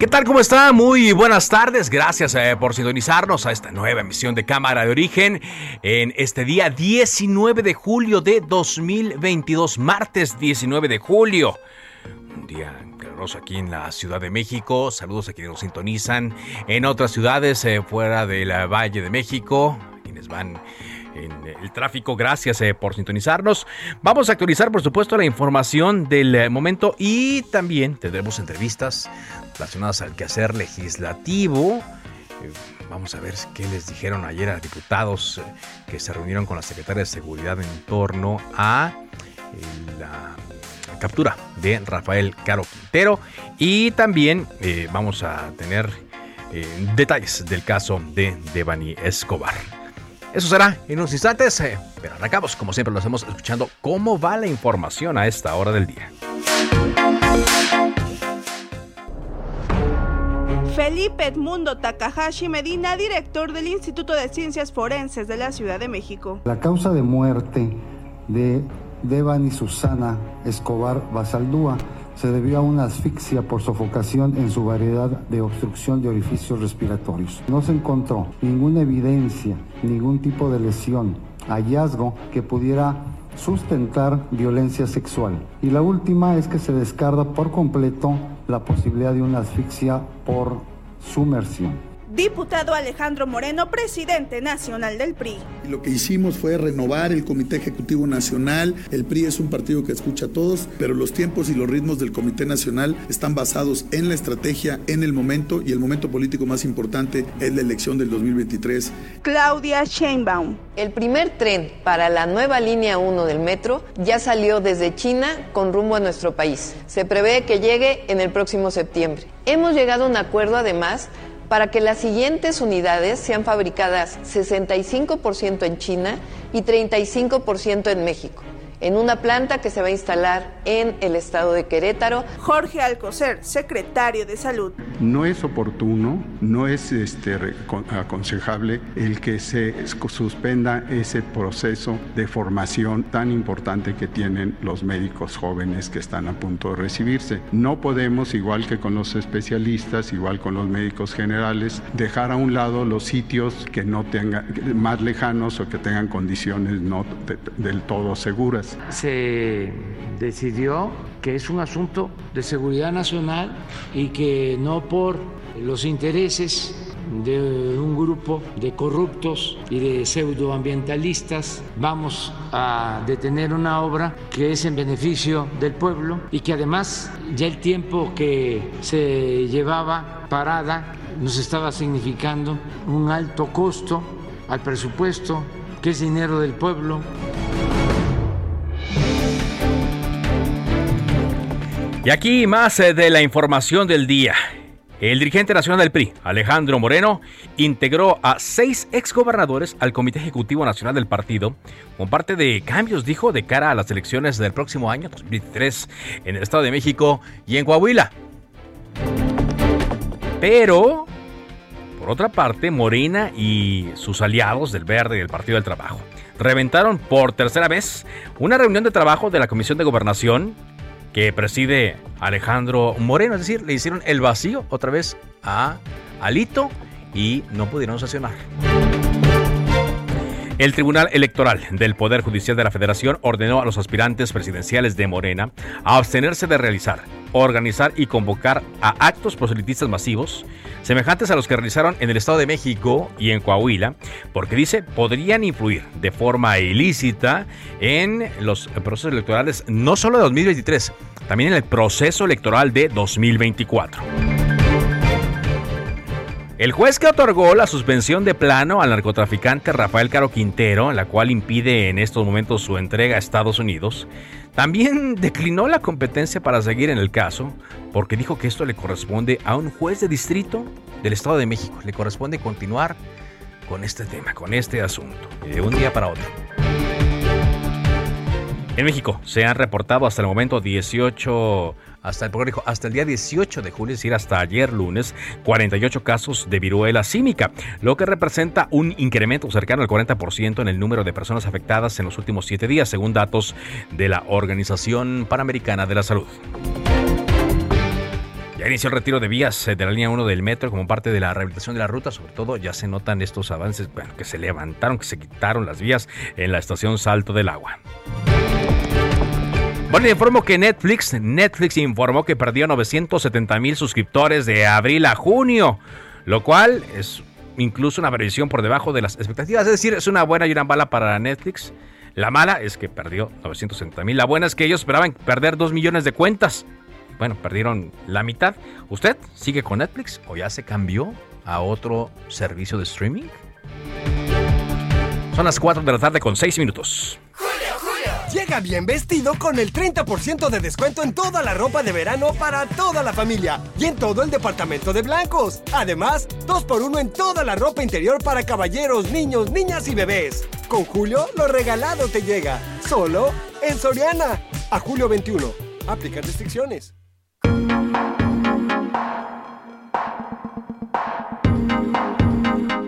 ¿Qué tal? ¿Cómo está? Muy buenas tardes. Gracias eh, por sintonizarnos a esta nueva emisión de Cámara de Origen en este día 19 de julio de 2022, martes 19 de julio. Un día caluroso aquí en la Ciudad de México. Saludos a quienes nos sintonizan en otras ciudades eh, fuera del Valle de México, quienes van en el tráfico. Gracias eh, por sintonizarnos. Vamos a actualizar, por supuesto, la información del eh, momento y también tendremos entrevistas relacionadas al quehacer legislativo. Eh, vamos a ver qué les dijeron ayer a diputados que se reunieron con la secretaria de Seguridad en torno a la captura de Rafael Caro Quintero. Y también vamos a tener detalles del caso de Devani Escobar. Eso será en unos instantes, eh, pero arrancamos, como siempre lo hacemos, escuchando cómo va la información a esta hora del día. Felipe Edmundo Takahashi Medina, director del Instituto de Ciencias Forenses de la Ciudad de México. La causa de muerte de Devani Susana Escobar Basaldúa se debió a una asfixia por sofocación en su variedad de obstrucción de orificios respiratorios. No se encontró ninguna evidencia, ningún tipo de lesión, hallazgo que pudiera sustentar violencia sexual. Y la última es que se descarta por completo la posibilidad de una asfixia por sumersión. Diputado Alejandro Moreno, presidente nacional del PRI. Lo que hicimos fue renovar el Comité Ejecutivo Nacional. El PRI es un partido que escucha a todos, pero los tiempos y los ritmos del Comité Nacional están basados en la estrategia, en el momento, y el momento político más importante es la elección del 2023. Claudia Sheinbaum. El primer tren para la nueva línea 1 del metro ya salió desde China con rumbo a nuestro país. Se prevé que llegue en el próximo septiembre. Hemos llegado a un acuerdo además para que las siguientes unidades sean fabricadas 65% en China y 35% en México en una planta que se va a instalar en el estado de Querétaro. Jorge Alcocer, secretario de Salud. No es oportuno, no es este, aconsejable el que se suspenda ese proceso de formación tan importante que tienen los médicos jóvenes que están a punto de recibirse. No podemos, igual que con los especialistas, igual con los médicos generales, dejar a un lado los sitios que no tengan más lejanos o que tengan condiciones no del todo seguras. Se decidió que es un asunto de seguridad nacional y que no por los intereses de un grupo de corruptos y de pseudoambientalistas vamos a detener una obra que es en beneficio del pueblo y que además ya el tiempo que se llevaba parada nos estaba significando un alto costo al presupuesto, que es dinero del pueblo. Y aquí más eh, de la información del día. El dirigente nacional del PRI, Alejandro Moreno, integró a seis exgobernadores al Comité Ejecutivo Nacional del partido, con parte de cambios, dijo, de cara a las elecciones del próximo año, 2023, en el Estado de México y en Coahuila. Pero, por otra parte, Morena y sus aliados del Verde y del Partido del Trabajo reventaron por tercera vez una reunión de trabajo de la Comisión de Gobernación que preside Alejandro Moreno. Es decir, le hicieron el vacío otra vez a Alito y no pudieron sancionar. El Tribunal Electoral del Poder Judicial de la Federación ordenó a los aspirantes presidenciales de Morena a abstenerse de realizar, organizar y convocar a actos proselitistas masivos semejantes a los que realizaron en el Estado de México y en Coahuila, porque dice podrían influir de forma ilícita en los procesos electorales no solo de 2023, también en el proceso electoral de 2024. El juez que otorgó la suspensión de plano al narcotraficante Rafael Caro Quintero, la cual impide en estos momentos su entrega a Estados Unidos, también declinó la competencia para seguir en el caso porque dijo que esto le corresponde a un juez de distrito del Estado de México. Le corresponde continuar con este tema, con este asunto, de un día para otro. En México se han reportado hasta el momento 18 hasta el, hasta el día 18 de julio, es decir, hasta ayer lunes, 48 casos de viruela símica, lo que representa un incremento cercano al 40% en el número de personas afectadas en los últimos siete días, según datos de la Organización Panamericana de la Salud. Ya inició el retiro de vías de la línea 1 del metro como parte de la rehabilitación de la ruta. Sobre todo ya se notan estos avances, bueno, que se levantaron, que se quitaron las vías en la estación Salto del Agua. Bueno, informo que Netflix, Netflix informó que perdió 970 mil suscriptores de abril a junio, lo cual es incluso una previsión por debajo de las expectativas. Es decir, es una buena y una mala para Netflix. La mala es que perdió 970 mil. La buena es que ellos esperaban perder 2 millones de cuentas. Bueno, perdieron la mitad. ¿Usted sigue con Netflix o ya se cambió a otro servicio de streaming? Son las 4 de la tarde con 6 minutos. Llega bien vestido con el 30% de descuento en toda la ropa de verano para toda la familia y en todo el departamento de blancos. Además, 2x1 en toda la ropa interior para caballeros, niños, niñas y bebés. Con Julio, lo regalado te llega. Solo en Soriana. A julio 21. Aplica restricciones.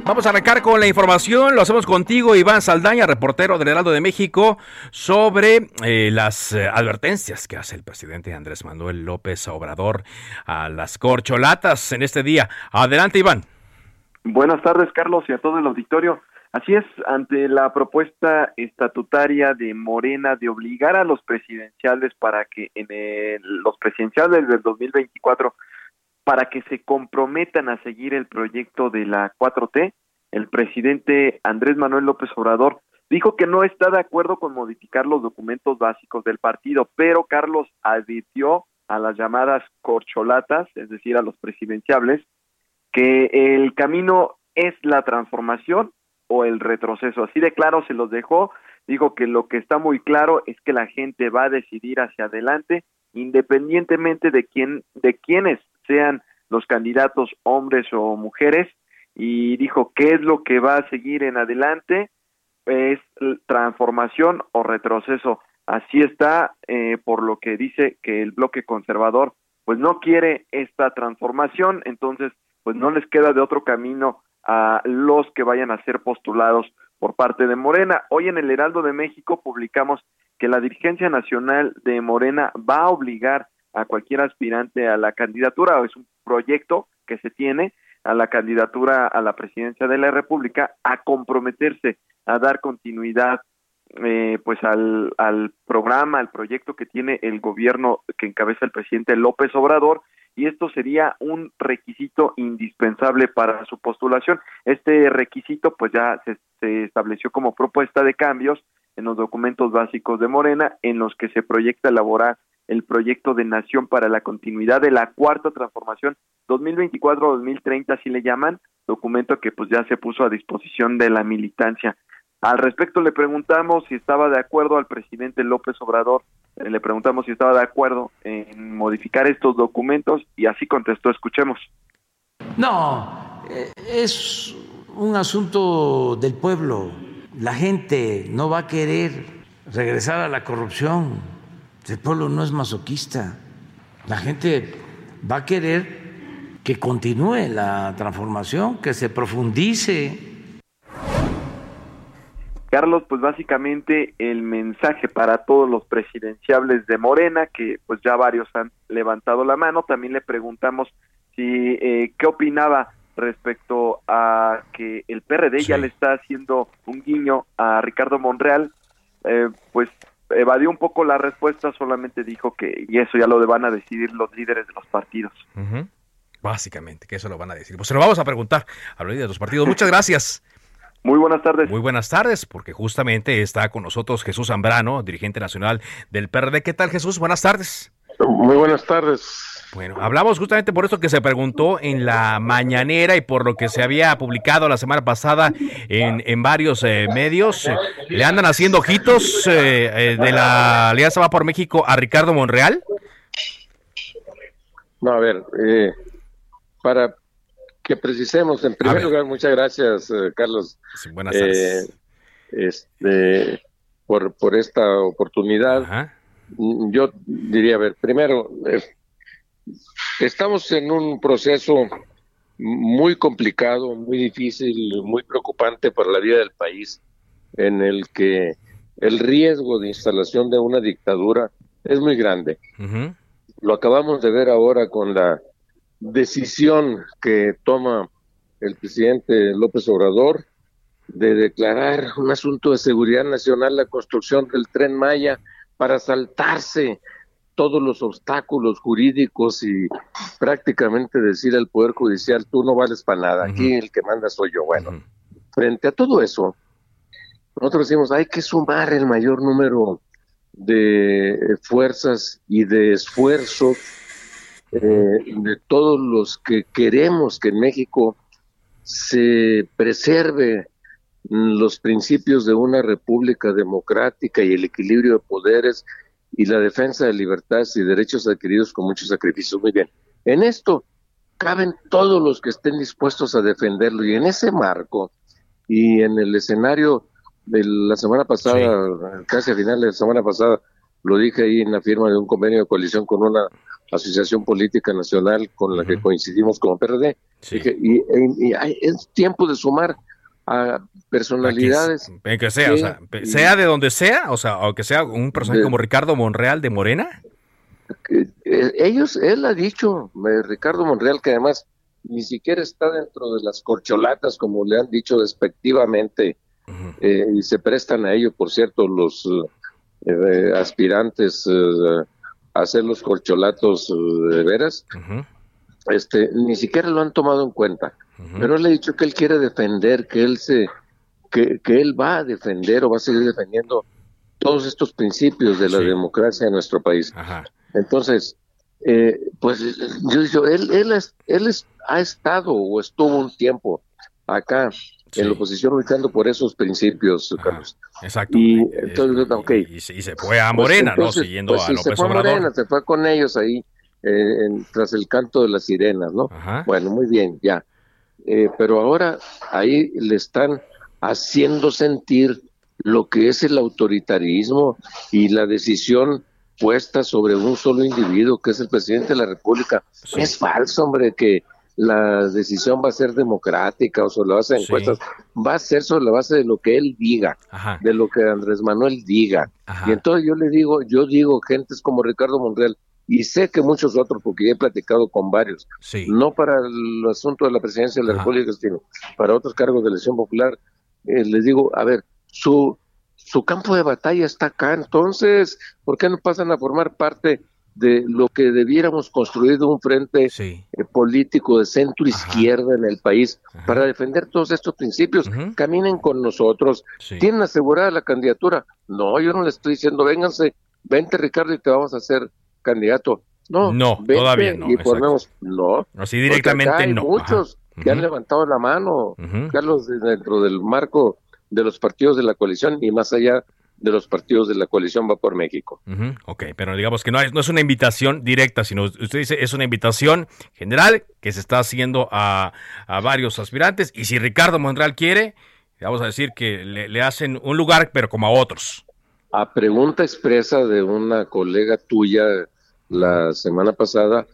Vamos a arrancar con la información. Lo hacemos contigo, Iván Saldaña, reportero del Heraldo de México, sobre eh, las eh, advertencias que hace el presidente Andrés Manuel López Obrador a las corcholatas en este día. Adelante, Iván. Buenas tardes, Carlos, y a todo el auditorio. Así es, ante la propuesta estatutaria de Morena de obligar a los presidenciales para que en los presidenciales del 2024 para que se comprometan a seguir el proyecto de la 4T, el presidente Andrés Manuel López Obrador dijo que no está de acuerdo con modificar los documentos básicos del partido, pero Carlos advirtió a las llamadas corcholatas, es decir, a los presidenciables, que el camino es la transformación o el retroceso. Así de claro se los dejó, dijo que lo que está muy claro es que la gente va a decidir hacia adelante independientemente de quién de quiénes sean los candidatos hombres o mujeres y dijo qué es lo que va a seguir en adelante es transformación o retroceso así está eh, por lo que dice que el bloque conservador pues no quiere esta transformación entonces pues no les queda de otro camino a los que vayan a ser postulados por parte de Morena. Hoy en el Heraldo de México publicamos que la dirigencia nacional de Morena va a obligar a cualquier aspirante a la candidatura, o es un proyecto que se tiene a la candidatura a la presidencia de la República a comprometerse a dar continuidad eh, pues al, al programa, al proyecto que tiene el gobierno que encabeza el presidente López Obrador y esto sería un requisito indispensable para su postulación. Este requisito pues ya se, se estableció como propuesta de cambios en los documentos básicos de Morena en los que se proyecta elaborar el proyecto de nación para la continuidad de la cuarta transformación 2024-2030, así le llaman, documento que pues ya se puso a disposición de la militancia. Al respecto le preguntamos si estaba de acuerdo al presidente López Obrador, eh, le preguntamos si estaba de acuerdo en modificar estos documentos y así contestó, escuchemos. No, eh, es un asunto del pueblo. La gente no va a querer regresar a la corrupción el pueblo no es masoquista. La gente va a querer que continúe la transformación, que se profundice. Carlos, pues básicamente el mensaje para todos los presidenciables de Morena, que pues ya varios han levantado la mano, también le preguntamos si eh, qué opinaba respecto a que el PRD ya le está haciendo un guiño a Ricardo Monreal, eh, pues evadió un poco la respuesta, solamente dijo que y eso ya lo van a decidir los líderes de los partidos. Básicamente, que eso lo van a decir. Pues se lo vamos a preguntar a los líderes de los partidos. Muchas gracias. Muy buenas tardes. Muy buenas tardes, porque justamente está con nosotros Jesús Zambrano, dirigente nacional del PRD. ¿Qué tal, Jesús? Buenas tardes. Muy buenas tardes. Bueno, hablamos justamente por esto que se preguntó en la mañanera y por lo que se había publicado la semana pasada en, en varios eh, medios. ¿Le andan haciendo ojitos eh, eh, de la Alianza Va por México a Ricardo Monreal? No, a ver, para que precisemos, en primer lugar, muchas gracias, Carlos. buenas tardes. este, por, por esta oportunidad. Yo diría, a ver, primero, Estamos en un proceso muy complicado, muy difícil, muy preocupante para la vida del país, en el que el riesgo de instalación de una dictadura es muy grande. Lo acabamos de ver ahora con la decisión que toma el presidente López Obrador de declarar un asunto de seguridad nacional la construcción del tren Maya para saltarse todos los obstáculos jurídicos y prácticamente decir al Poder Judicial, tú no vales para nada, aquí el que manda soy yo. Bueno, frente a todo eso, nosotros decimos, hay que sumar el mayor número de fuerzas y de esfuerzos eh, de todos los que queremos que en México se preserve los principios de una república democrática y el equilibrio de poderes y la defensa de libertades y derechos adquiridos con muchos sacrificios. Muy bien. En esto caben todos los que estén dispuestos a defenderlo y en ese marco y en el escenario de la semana pasada, casi a final de la semana pasada, lo dije ahí en la firma de un convenio de coalición con una asociación política nacional con la que coincidimos como PRD. y, es tiempo de sumar a personalidades. En que sea, o sea, sea de donde sea, o sea, o que sea un personaje como Ricardo Monreal de Morena. Eh, ellos, él ha dicho, eh, Ricardo Monreal, que además ni siquiera está dentro de las corcholatas, como le han dicho despectivamente, eh, y se prestan a ello, por cierto, los aspirantes a hacer los corcholatos de veras, este, ni siquiera lo han tomado en cuenta. Pero él ha dicho que él quiere defender, que él se, que, que, él va a defender o va a seguir defendiendo todos estos principios de la democracia en nuestro país. Entonces, eh, pues yo digo, él, él, es, él es, ha estado o estuvo un tiempo acá en la oposición luchando por esos principios, Carlos. Exacto. Y entonces, okay. y, se fue a pues Morena, ¿no? Siguiendo pues a López se fue a Morena, se fue con ellos ahí eh, tras el canto de las sirenas, ¿no? Bueno, muy bien, ya. Eh, pero ahora ahí le están haciendo sentir lo que es el autoritarismo y la decisión puesta sobre un solo individuo, que es el presidente de la República. Es falso, hombre, que la decisión va a ser democrática o sobre la base de encuestas, va a ser sobre la base de lo que él diga, de lo que Andrés Manuel diga. Y entonces yo le digo, yo digo, gentes como Ricardo Monreal, y sé que muchos otros, porque he platicado con varios, no para el asunto de la presidencia de la República, sino para otros cargos de elección popular, eh, les digo, a ver, su, su campo de batalla está acá, entonces, ¿por qué no pasan a formar parte de lo que debiéramos construir de un frente eh, político de centro izquierda en el país para defender todos estos principios. Caminen con nosotros. ¿Tienen asegurada la candidatura? No, yo no le estoy diciendo, vénganse, vente Ricardo y te vamos a hacer candidato. No, no todavía no. Y ponemos, no. Así directamente hay no. Muchos que han levantado la mano, Carlos, dentro del marco de los partidos de la coalición y más allá de los partidos de la coalición va por México. Ok, pero digamos que no, es, no es una invitación directa, sino usted dice es una invitación general que se está haciendo a, a varios aspirantes y si Ricardo Monreal quiere, vamos a decir que le, le hacen un lugar, pero como a otros. A pregunta expresa de una colega tuya la semana pasada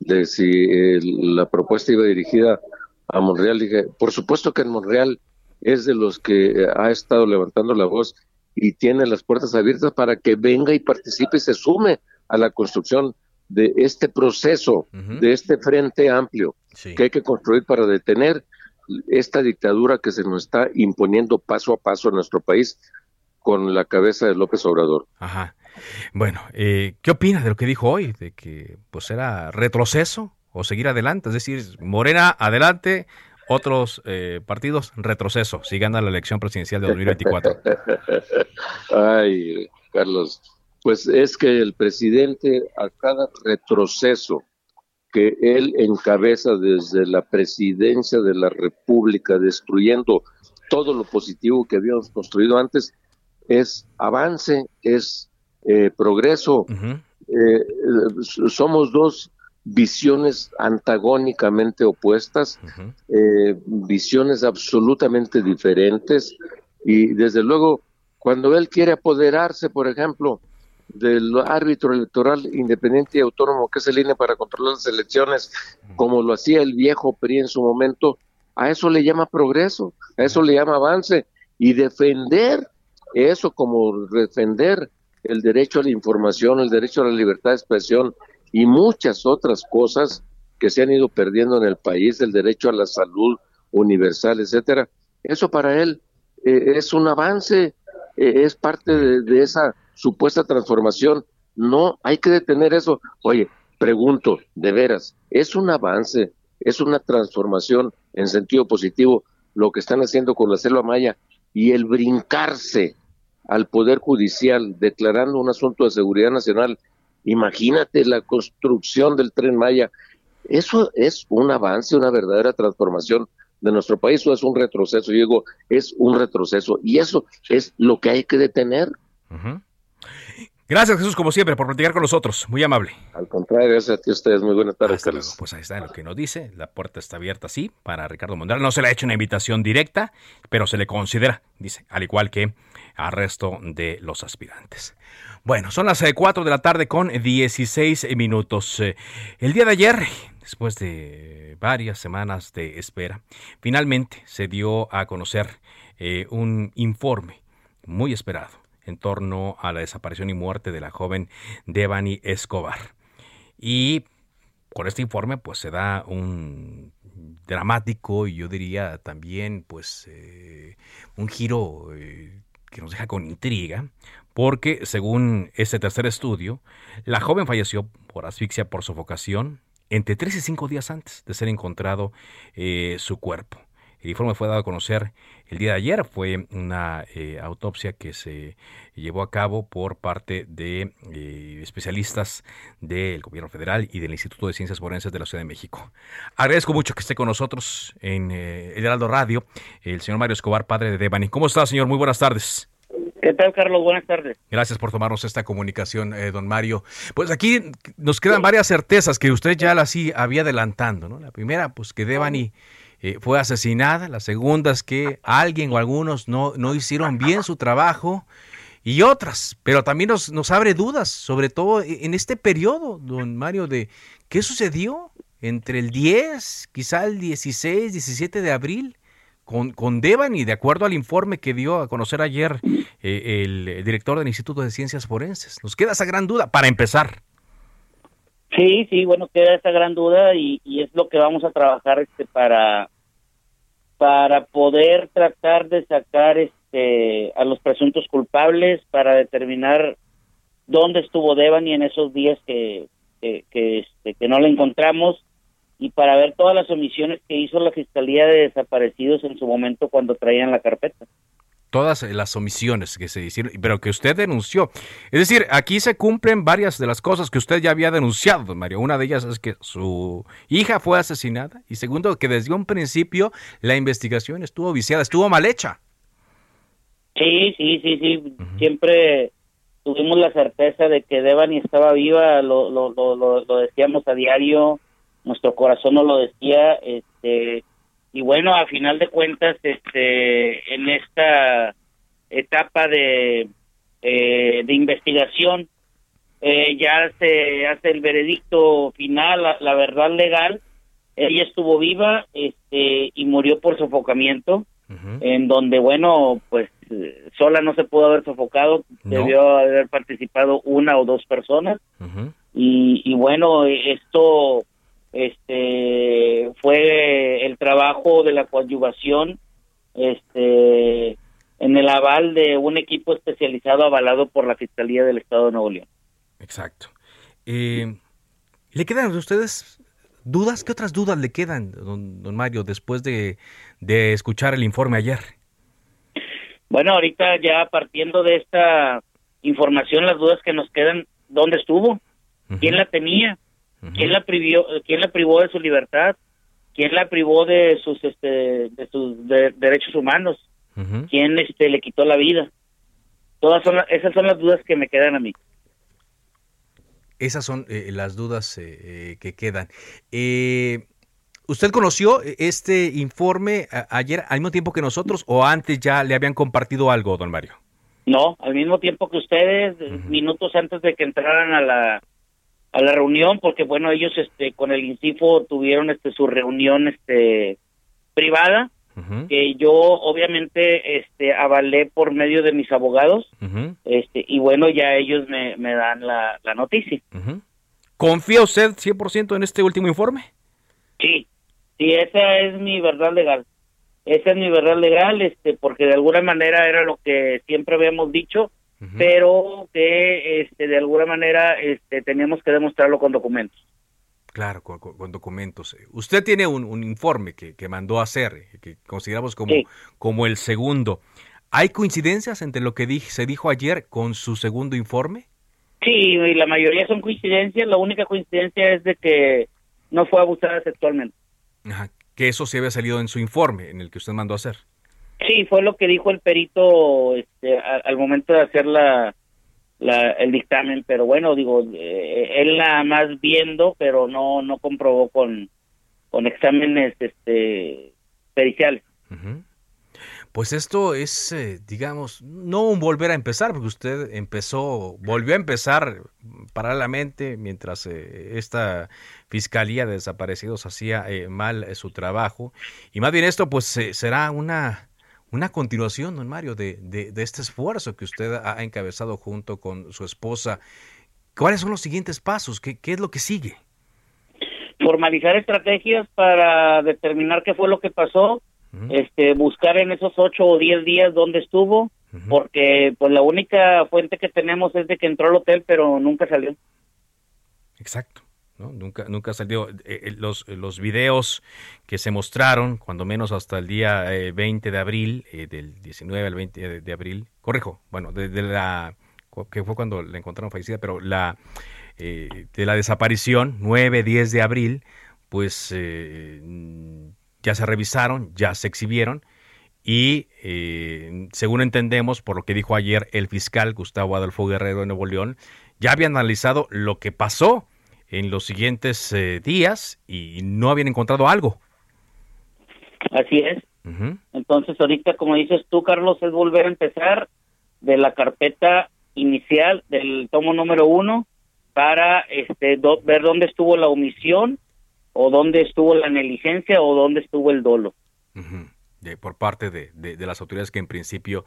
de si eh, la propuesta iba dirigida a Monreal. Dije, por supuesto que en Monreal es de los que eh, ha estado levantando la voz y tiene las puertas abiertas para que venga y participe y se sume a la construcción de este proceso, de este frente amplio que hay que construir para detener esta dictadura que se nos está imponiendo paso a paso en nuestro país con la cabeza de López Obrador. Ajá. Bueno, eh, ¿qué opina de lo que dijo hoy? De que pues era retroceso o seguir adelante. Es decir, Morena adelante, otros eh, partidos retroceso, si gana la elección presidencial de 2024. Ay, Carlos, pues es que el presidente a cada retroceso que él encabeza desde la presidencia de la República, destruyendo todo lo positivo que habíamos construido antes, es avance, es eh, progreso. Eh, somos dos visiones antagónicamente opuestas, eh, visiones absolutamente diferentes. Y desde luego cuando él quiere apoderarse, por ejemplo, del árbitro electoral independiente y autónomo que es el INE para controlar las elecciones, como lo hacía el viejo PRI en su momento, a eso le llama progreso, a eso le llama avance. Y defender eso como defender el derecho a la información, el derecho a la libertad de expresión y muchas otras cosas que se han ido perdiendo en el país, el derecho a la salud universal, etcétera. Eso para él eh, es un avance, eh, es parte de, esa supuesta transformación. No, hay que detener eso. Oye, pregunto, de veras, ¿es un avance, es una transformación en sentido positivo lo que están haciendo con la selva maya y el brincarse al Poder Judicial declarando un asunto de seguridad nacional? Imagínate la construcción del tren Maya. Eso es un avance, una verdadera transformación de nuestro país o es un retroceso. Yo digo, es un retroceso y eso es lo que hay que detener. Gracias, Jesús, como siempre, por platicar con nosotros. Muy amable. Al contrario, gracias a ti ustedes. Muy buenas tardes, Carlos. Pues ahí está lo que nos dice. La puerta está abierta, sí, para Ricardo Monreal. No se le ha hecho una invitación directa, pero se le considera, dice, al igual que al resto de los aspirantes. Bueno, son las 4 eh, de la tarde con 16 minutos. Eh, el día de ayer, después de varias semanas de espera, finalmente se dio a conocer eh, un informe muy esperado en torno a la desaparición y muerte de la joven Devani Escobar. Y con este informe pues se da un dramático y yo diría también pues un giro que nos deja con intriga porque según este tercer estudio la joven falleció por asfixia por sofocación entre 3 y 5 días antes de ser encontrado eh, su cuerpo. El informe fue dado a conocer el día de ayer. Fue una eh, autopsia que se llevó a cabo por parte de eh, especialistas del gobierno federal y del Instituto de Ciencias Forenses de la Ciudad de México. Agradezco mucho que esté con nosotros en eh, el Heraldo Radio el señor Mario Escobar, padre de Devani. ¿Cómo está, señor? Muy buenas tardes. ¿Qué tal, Carlos? Buenas tardes. Gracias por tomarnos esta comunicación, don Mario. Pues aquí nos quedan varias certezas que usted ya las había adelantando, ¿no? La primera, pues que Devani eh, fue asesinada, la segunda es que alguien o algunos no, no hicieron bien su trabajo y otras, pero también nos, nos abre dudas, sobre todo en este periodo, don Mario, de qué sucedió entre el 10, quizá el 16, 17 de abril con, con Devani, de acuerdo al informe que dio a conocer ayer eh, el director del Instituto de Ciencias Forenses. Nos queda esa gran duda para empezar. Sí, sí, bueno, queda esa gran duda y, es lo que vamos a trabajar este para para poder tratar de sacar este a los presuntos culpables para determinar dónde estuvo Devani en esos días que que, que, este, que no la encontramos y para ver todas las omisiones que hizo la Fiscalía de Desaparecidos en su momento cuando traían la carpeta todas las omisiones que se hicieron, pero que usted denunció. Es decir, aquí se cumplen varias de las cosas que usted ya había denunciado, Mario. Una de ellas es que su hija fue asesinada y segundo, que desde un principio la investigación estuvo viciada, estuvo mal hecha. Sí, sí, sí, sí. Siempre tuvimos la certeza de que Devani estaba viva, lo, lo, lo, lo decíamos a diario, nuestro corazón no lo decía, este y bueno, a final de cuentas, este, en esta etapa de, eh, de investigación, eh, ya se hace el veredicto final, la, verdad legal. Ella estuvo viva este, y murió por sofocamiento, en donde, bueno, pues sola no se pudo haber sofocado, debió haber participado una o dos personas. y, bueno, esto este fue el trabajo de la coadyuvación este en el aval de un equipo especializado avalado por la Fiscalía del Estado de Nuevo León. Exacto. Eh, ¿Le quedan a ustedes dudas? ¿Qué otras dudas le quedan, don, don Mario, después de, de escuchar el informe ayer? Bueno, ahorita ya partiendo de esta información, las dudas que nos quedan, ¿dónde estuvo? ¿Quién la tenía? ¿Quién la privó, quién la privó de su libertad? ¿Quién la privó de sus este de sus derechos humanos? ¿Quién este le quitó la vida? Todas son esas son las dudas que me quedan a mí. Esas son eh, las dudas eh, eh, que quedan. ¿Usted conoció este informe ayer al mismo tiempo que nosotros o antes ya le habían compartido algo, don Mario? No, al mismo tiempo que ustedes, minutos antes de que entraran a la a la reunión, porque bueno, ellos este con el INCIFO tuvieron este su reunión este privada que yo obviamente este avalé por medio de mis abogados este y bueno ya ellos me, me dan la, la noticia. ¿confía usted 100% en este último informe? sí sí esa es mi verdad legal. Esa es mi verdad legal este porque de alguna manera era lo que siempre habíamos dicho pero que este de alguna manera este teníamos que demostrarlo con documentos Claro, con, documentos. Usted tiene un, informe que, mandó a hacer, eh, que consideramos como, como el segundo. ¿Hay coincidencias entre lo que se dijo ayer con su segundo informe? Sí, y la mayoría son coincidencias. La única coincidencia es de que no fue abusada sexualmente. Ajá, que eso sí había salido en su informe, en el que usted mandó a hacer. Sí, fue lo que dijo el perito este, al momento de hacer la, el dictamen, pero bueno, digo, eh, él nada más viendo, pero no no comprobó con, con exámenes este periciales. Pues esto es, eh, digamos, no un volver a empezar, porque usted empezó, volvió a empezar paralelamente mientras eh, esta Fiscalía de Desaparecidos hacía mal su trabajo. Y más bien esto, pues será una una continuación, don Mario, de, de, este esfuerzo que usted ha encabezado junto con su esposa. ¿Cuáles son los siguientes pasos? ¿Qué, qué es lo que sigue? Formalizar estrategias para determinar qué fue lo que pasó, este, buscar en esos ocho o diez días dónde estuvo, porque pues la única fuente que tenemos es de que entró al hotel, pero nunca salió. Exacto. Nunca, nunca salió. Eh, eh, los, los videos que se mostraron, cuando menos hasta el día 20 eh, de abril, del 19 al 20 de, abril, correjo, bueno, de, la que fue cuando la encontraron fallecida, pero la de la desaparición, 9, 10 de abril, pues ya se revisaron, ya se exhibieron y según entendemos, por lo que dijo ayer el fiscal Gustavo Adolfo Guerrero de Nuevo León, ya había analizado lo que pasó en los siguientes eh, días y no habían encontrado algo. Así es. Entonces ahorita, como dices tú, Carlos, es volver a empezar de la carpeta inicial del tomo número uno para este ver dónde estuvo la omisión o dónde estuvo la negligencia o dónde estuvo el dolo. De, por parte de, de, las autoridades que en principio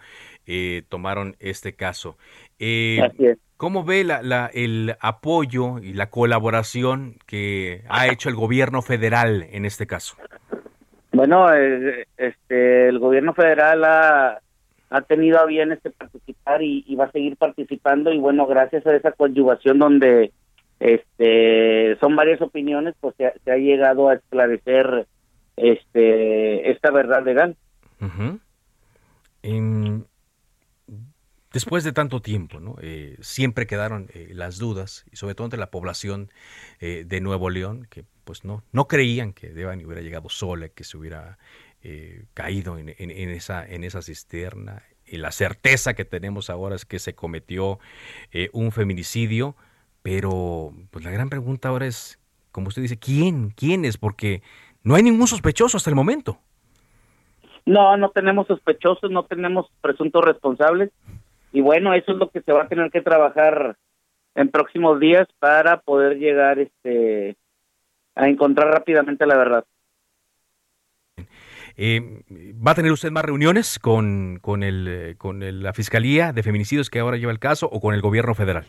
eh, tomaron este caso. Eh, Así es. ¿Cómo ve la, el apoyo y la colaboración que ha hecho el gobierno federal en este caso? Bueno, eh, este, el gobierno federal ha, ha tenido a bien este participar y, va a seguir participando y bueno, gracias a esa coadyuvación donde este son varias opiniones, pues se, ha llegado a esclarecer este esta verdad legal. Después de tanto tiempo, ¿no? Eh, siempre quedaron eh, las dudas, y sobre todo entre la población eh, de Nuevo León, que pues no, no creían que Devani hubiera llegado sola, que se hubiera caído en, esa, en esa cisterna. Y la certeza que tenemos ahora es que se cometió un feminicidio, pero pues la gran pregunta ahora es, como usted dice, ¿quién? ¿Quién es? Porque no hay ningún sospechoso hasta el momento. No, no tenemos sospechosos, no tenemos presuntos responsables y bueno, eso es lo que se va a tener que trabajar en próximos días para poder llegar este a encontrar rápidamente la verdad. Eh, ¿Va a tener usted más reuniones con, con, el, con la Fiscalía de Feminicidios que ahora lleva el caso o con el gobierno federal?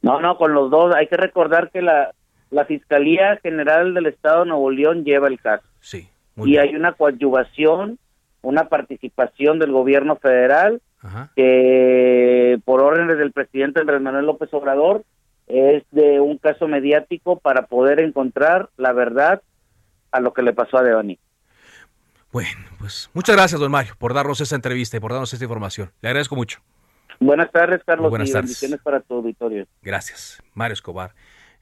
No, no, con los dos. Hay que recordar que la, la Fiscalía General del Estado de Nuevo León lleva el caso. Sí. y hay una coadyuvación, una participación del gobierno federal que por órdenes del presidente Andrés Manuel López Obrador es de un caso mediático para poder encontrar la verdad a lo que le pasó a Devani. Bueno, pues muchas gracias, don Mario, por darnos esta entrevista y por darnos esta información. Le agradezco mucho. Buenas tardes, Carlos. buenas y tardes. bendiciones para tu auditorio. Gracias. Mario Escobar,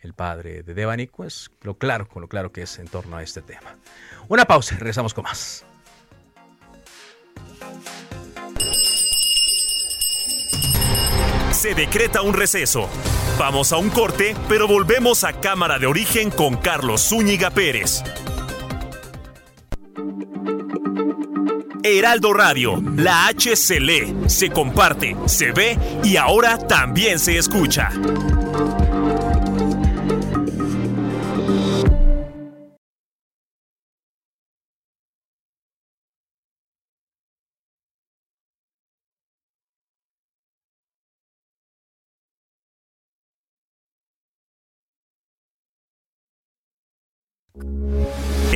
el padre de Devani, pues lo claro, con lo claro que es en torno a este tema. Una pausa, regresamos con más. Se decreta un receso. Vamos a un corte, pero volvemos a Cámara de Origen con Carlos Zúñiga Pérez. Heraldo Radio, la H se lee, se comparte, se ve y ahora también se escucha.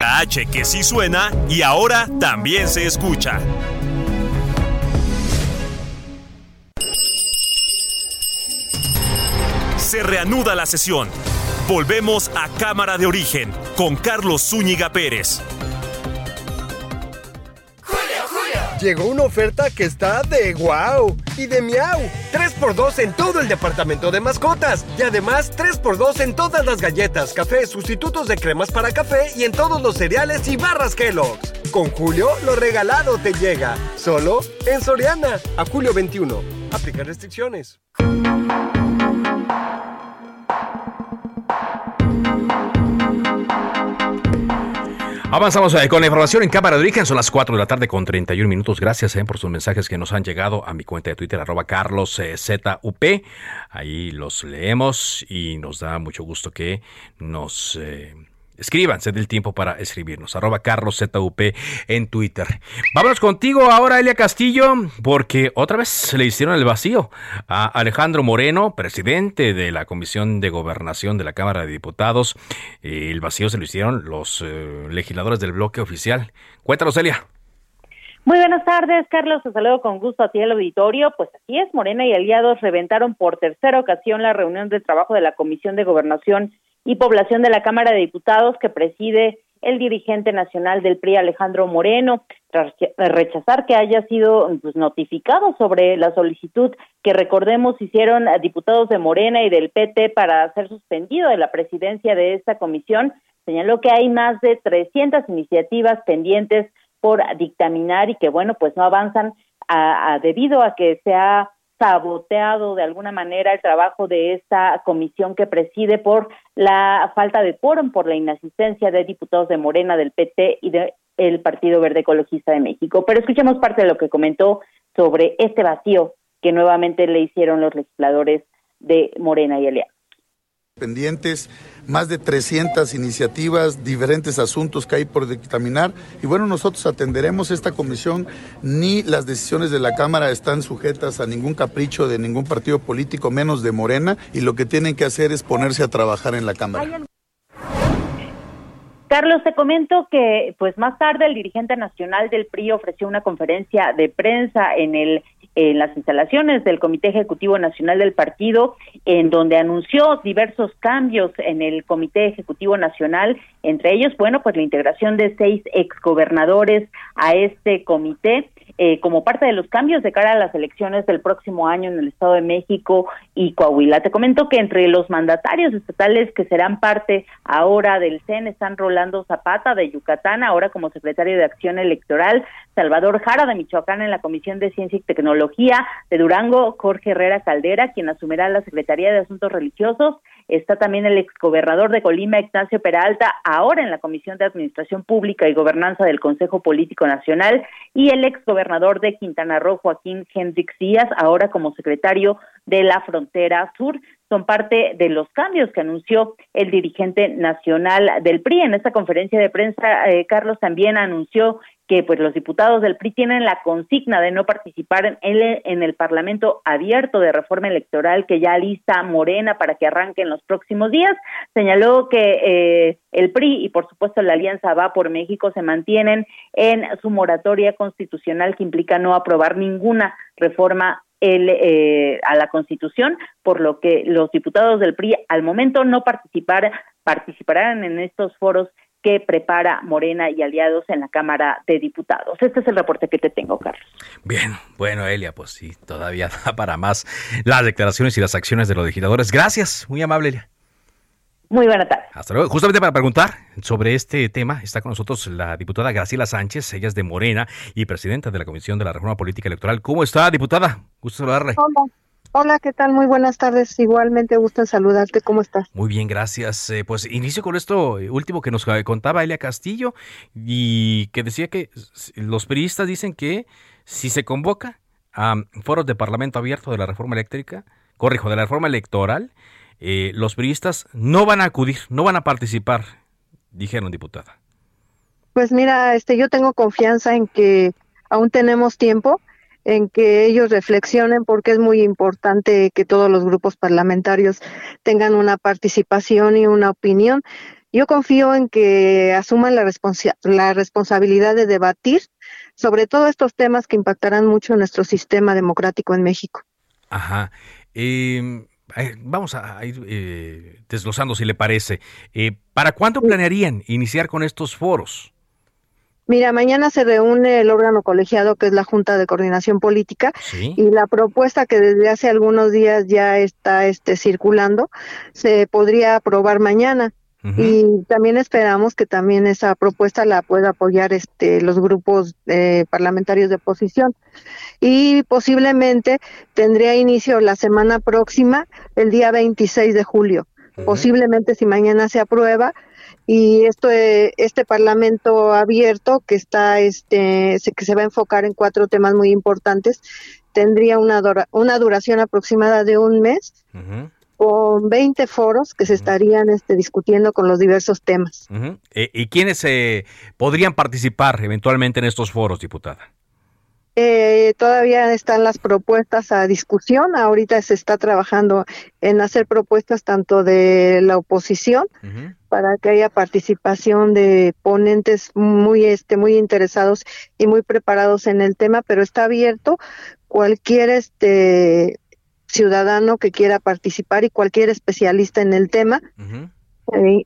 La H que sí suena y ahora también se escucha. Se reanuda la sesión. Volvemos a Cámara de Origen con Carlos Zúñiga Pérez. Llegó una oferta que está de wow y de miau. 3x2 en todo el departamento de mascotas. Y además 3x2 en todas las galletas, café, sustitutos de cremas para café y en todos los cereales y barras Kellogg's. Con Julio, lo regalado te llega. Solo en Soriana. A julio 21. Aplica restricciones. Avanzamos eh, con la información en Cámara de Origen. Son las 4 de la tarde con 31 minutos. Gracias eh, por sus mensajes que nos han llegado a mi cuenta de Twitter, arroba carloszup. Ahí los leemos y nos da mucho gusto que nos... Eh, escriban, se del tiempo para escribirnos. Arroba carloszup en Twitter. Vámonos contigo ahora, Elia Castillo, porque otra vez le hicieron el vacío a Alejandro Moreno, presidente de la Comisión de Gobernación de la Cámara de Diputados. El vacío se lo hicieron los eh, legisladores del bloque oficial. Cuéntanos, Elia. Muy buenas tardes, Carlos. Te saludo con gusto a ti el auditorio. Pues así es, Morena y aliados reventaron por tercera ocasión la reunión de trabajo de la Comisión de Gobernación y Población de la Cámara de Diputados que preside el dirigente nacional del PRI, Alejandro Moreno, tras rechazar que haya sido pues, notificado sobre la solicitud que recordemos hicieron diputados de Morena y del PT para ser suspendido de la presidencia de esta comisión, señaló que hay más de 300 iniciativas pendientes por dictaminar y que bueno, pues no avanzan a, debido a que se ha saboteado de alguna manera el trabajo de esta comisión que preside por la falta de quórum, por la inasistencia de diputados de Morena, del PT y del Partido Verde Ecologista de México. Pero escuchemos parte de lo que comentó sobre este vacío que nuevamente le hicieron los legisladores de Morena y Alianza pendientes, más de 300 iniciativas, diferentes asuntos que hay por dictaminar. Y bueno, nosotros atenderemos esta comisión, ni las decisiones de la Cámara están sujetas a ningún capricho de ningún partido político, menos de Morena, y lo que tienen que hacer es ponerse a trabajar en la Cámara. Carlos, te comento que pues más tarde el dirigente nacional del PRI ofreció una conferencia de prensa en el en las instalaciones del Comité Ejecutivo Nacional del partido, en donde anunció diversos cambios en el Comité Ejecutivo Nacional, entre ellos, bueno, pues la integración de seis exgobernadores a este comité. Eh, como parte de los cambios de cara a las elecciones del próximo año en el Estado de México y Coahuila. Te comento que entre los mandatarios estatales que serán parte ahora del CEN están Rolando Zapata de Yucatán, ahora como secretario de Acción Electoral, Salvador Jara de Michoacán en la Comisión de Ciencia y Tecnología, De Durango, Jorge Herrera Caldera, quien asumirá la Secretaría de Asuntos Religiosos. Está también el exgobernador de Colima, Ignacio Peralta, ahora en la Comisión de Administración Pública y Gobernanza del Consejo Político Nacional, y el exgobernador de Quintana Roo, Joaquín Hendrix Díaz, ahora como secretario de la Frontera Sur son parte de los cambios que anunció el dirigente nacional del PRI. En esta conferencia de prensa, eh, Carlos también anunció que pues los diputados del PRI tienen la consigna de no participar en el, en el Parlamento abierto de reforma electoral que ya lista Morena para que arranque en los próximos días. Señaló que eh, el PRI y por supuesto la Alianza Va por México se mantienen en su moratoria constitucional que implica no aprobar ninguna reforma el, eh, a la Constitución, por lo que los diputados del PRI al momento no participar, participarán en estos foros que prepara Morena y aliados en la Cámara de Diputados. Este es el reporte que te tengo, Carlos. Bien, bueno, Elia, pues sí, todavía da para más las declaraciones y las acciones de los legisladores. Gracias, muy amable, Elia. Muy buena tarde. Hasta luego. Justamente para preguntar sobre este tema, está con nosotros la diputada Graciela Sánchez, ella es de Morena y presidenta de la Comisión de la Reforma Política Electoral. ¿Cómo está, diputada? Gusto saludarle. Hola. Hola, ¿qué tal? Muy buenas tardes. Igualmente gusto en saludarte. ¿Cómo estás? Muy bien, gracias. Eh, pues inicio con esto eh, último que nos contaba Elia Castillo y que decía que los periodistas dicen que si se convoca a foros de Parlamento abierto de la reforma eléctrica, corrijo, de la reforma electoral, eh, los periodistas no van a acudir, no van a participar, dijeron diputada. Pues mira, este, yo tengo confianza en que aún tenemos tiempo, en que ellos reflexionen, porque es muy importante que todos los grupos parlamentarios tengan una participación y una opinión. Yo confío en que asuman la, la responsabilidad de debatir sobre todos estos temas que impactarán mucho en nuestro sistema democrático en México. Ajá. Eh, vamos a ir eh, desglosando si le parece. Eh, ¿Para cuándo planearían iniciar con estos foros? Mira, mañana se reúne el órgano colegiado que es la Junta de Coordinación Política y la propuesta que desde hace algunos días ya está este, circulando se podría aprobar mañana. Y también esperamos que también esa propuesta la pueda apoyar este los grupos eh, parlamentarios de oposición y posiblemente tendría inicio la semana próxima, el día 26 de julio. Posiblemente si mañana se aprueba y esto eh, este parlamento abierto que está este que se va a enfocar en cuatro temas muy importantes tendría una una duración aproximada de un mes con 20 foros que se estarían este, discutiendo con los diversos temas. Eh, ¿Y quiénes eh, podrían participar eventualmente en estos foros, diputada? Eh, todavía están las propuestas a discusión. Ahorita se está trabajando en hacer propuestas tanto de la oposición para que haya participación de ponentes muy este muy interesados y muy preparados en el tema, pero está abierto cualquier este ciudadano que quiera participar y cualquier especialista en el tema.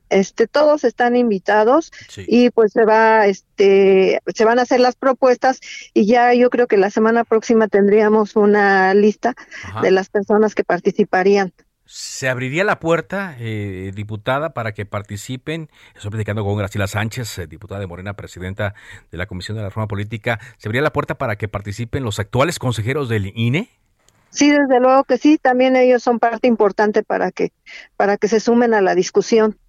Este, todos están invitados y pues se va, este, se van a hacer las propuestas y ya yo creo que la semana próxima tendríamos una lista de las personas que participarían. ¿Se abriría la puerta, eh, diputada, para que participen? Estoy platicando con Graciela Sánchez, eh, diputada de Morena, presidenta de la Comisión de la Reforma Política. ¿Se abriría la puerta para que participen los actuales consejeros del INE? Sí, desde luego que sí, también ellos son parte importante para que, para que se sumen a la discusión.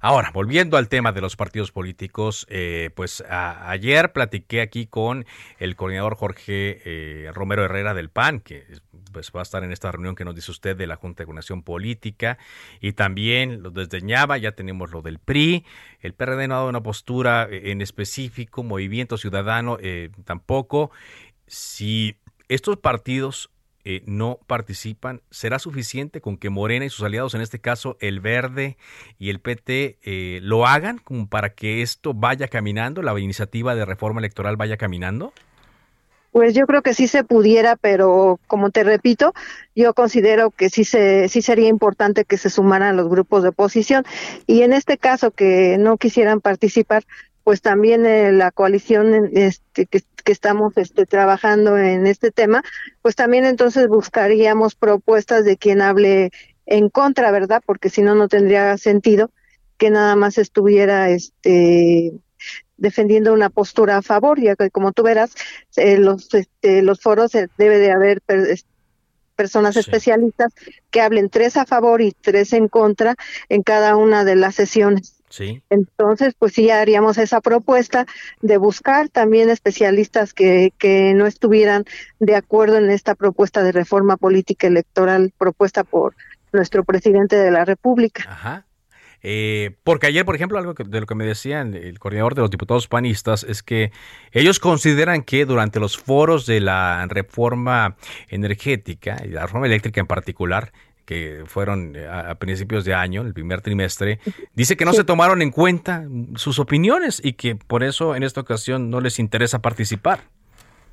Ahora, volviendo al tema de los partidos políticos, eh, pues ayer platiqué aquí con el coordinador Jorge eh, Romero Herrera del PAN, que pues va a estar en esta reunión que nos dice usted de la Junta de Coordinación Política, y también lo desdeñaba, ya tenemos lo del PRI, el PRD no ha dado una postura eh, en específico, Movimiento Ciudadano tampoco. Si estos partidos eh, no participan, ¿será suficiente con que Morena y sus aliados, en este caso el Verde y el PT, eh, lo hagan como para que esto vaya caminando, la iniciativa de reforma electoral vaya caminando? Pues yo creo que sí se pudiera, pero como te repito, yo considero que sí se sí sería importante que se sumaran los grupos de oposición y en este caso que no quisieran participar, pues también eh, la coalición este, que, estamos este, trabajando en este tema, pues también entonces buscaríamos propuestas de quien hable en contra, ¿verdad? Porque si no, no tendría sentido que nada más estuviera este defendiendo una postura a favor, ya que como tú verás, eh, los, este, los foros eh, debe de haber personas especialistas que hablen tres a favor y tres en contra en cada una de las sesiones. Sí. Entonces, pues sí haríamos esa propuesta de buscar también especialistas que, que no estuvieran de acuerdo en esta propuesta de reforma política electoral propuesta por nuestro presidente de la República. Ajá. Eh, porque ayer, por ejemplo, algo de lo que me decían el coordinador de los diputados panistas es que ellos consideran que durante los foros de la reforma energética y la reforma eléctrica en particular, que fueron eh, a, principios de año, el primer trimestre, dice que no se tomaron en cuenta sus opiniones y que por eso en esta ocasión no les interesa participar.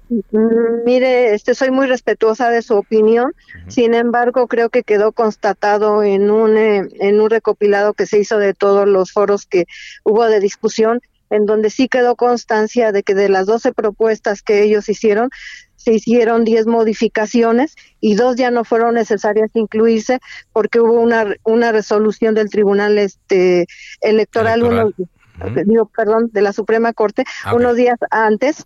Mm, mire, este, soy muy respetuosa de su opinión. Sin embargo, creo que quedó constatado en un eh, en un recopilado que se hizo de todos los foros que hubo de discusión, en donde sí quedó constancia de que de las 12 propuestas que ellos hicieron, se hicieron 10 modificaciones y dos ya no fueron necesarias incluirse porque hubo una una resolución del Tribunal este electoral, digo, perdón, de la Suprema Corte ah, unos días antes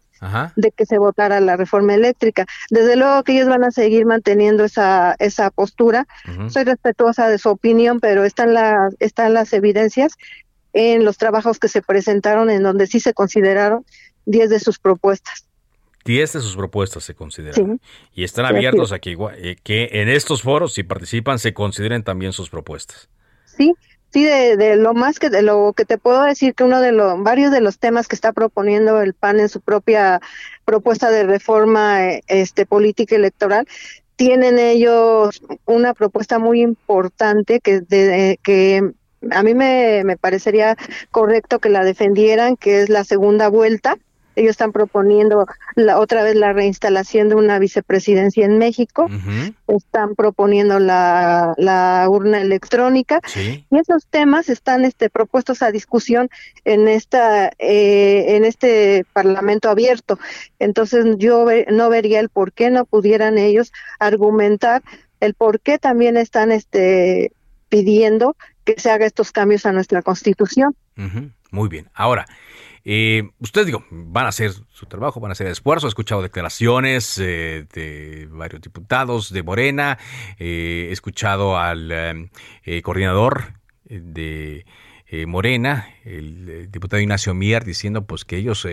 de que se votara la reforma eléctrica. Desde luego que ellos van a seguir manteniendo esa, esa postura. Soy respetuosa de su opinión, pero están, la, están las evidencias en los trabajos que se presentaron en donde sí se consideraron 10 de sus propuestas. 10 de sus propuestas se consideran. Y están abiertos a que, eh, que en estos foros, si participan, se consideren también sus propuestas. Sí, Sí, de, lo más que de lo que te puedo decir que uno de los varios de los temas que está proponiendo el PAN en su propia propuesta de reforma eh, este política electoral tienen ellos una propuesta muy importante que de, que a mí me, me parecería correcto que la defendieran, que es la segunda vuelta ellos están proponiendo la, otra vez la reinstalación de una vicepresidencia en México. Están proponiendo la, la urna electrónica. Y esos temas están este, propuestos a discusión en, esta, eh, en este Parlamento abierto. Entonces yo no vería el por qué no pudieran ellos argumentar el por qué también están este, pidiendo que se haga estos cambios a nuestra Constitución. Muy bien. Ahora, eh, ustedes digo, van a hacer su trabajo, van a hacer esfuerzo. He escuchado declaraciones eh, de varios diputados de Morena, eh, he escuchado al eh, coordinador de Morena, el diputado Ignacio Mier, diciendo pues que ellos